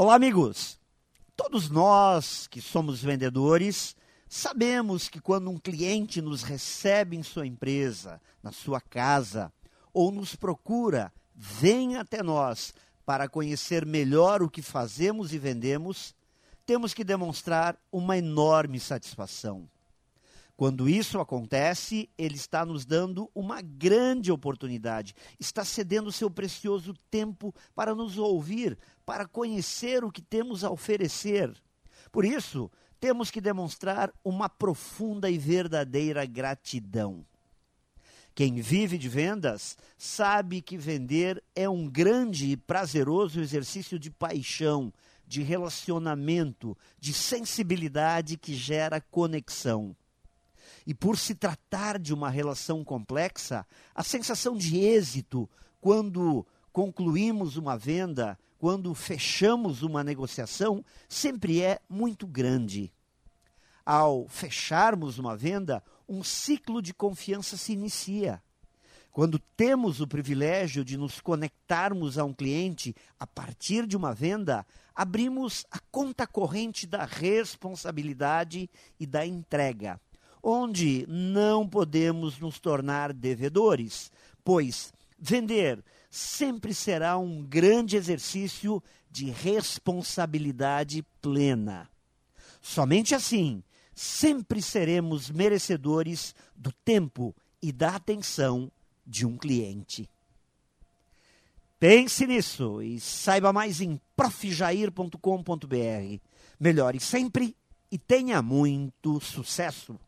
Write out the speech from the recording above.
Olá, amigos! Todos nós que somos vendedores sabemos que quando um cliente nos recebe em sua empresa, na sua casa, ou nos procura, vem até nós para conhecer melhor o que fazemos e vendemos, temos que demonstrar uma enorme satisfação. Quando isso acontece, ele está nos dando uma grande oportunidade, está cedendo seu precioso tempo para nos ouvir, para conhecer o que temos a oferecer. Por isso, temos que demonstrar uma profunda e verdadeira gratidão. Quem vive de vendas sabe que vender é um grande e prazeroso exercício de paixão, de relacionamento, de sensibilidade que gera conexão. E por se tratar de uma relação complexa, a sensação de êxito quando concluímos uma venda, quando fechamos uma negociação, sempre é muito grande. Ao fecharmos uma venda, um ciclo de confiança se inicia. Quando temos o privilégio de nos conectarmos a um cliente a partir de uma venda, abrimos a conta corrente da responsabilidade e da entrega onde não podemos nos tornar devedores, pois vender sempre será um grande exercício de responsabilidade plena. Somente assim, sempre seremos merecedores do tempo e da atenção de um cliente. Pense nisso e saiba mais em profjair.com.br. Melhore sempre e tenha muito sucesso!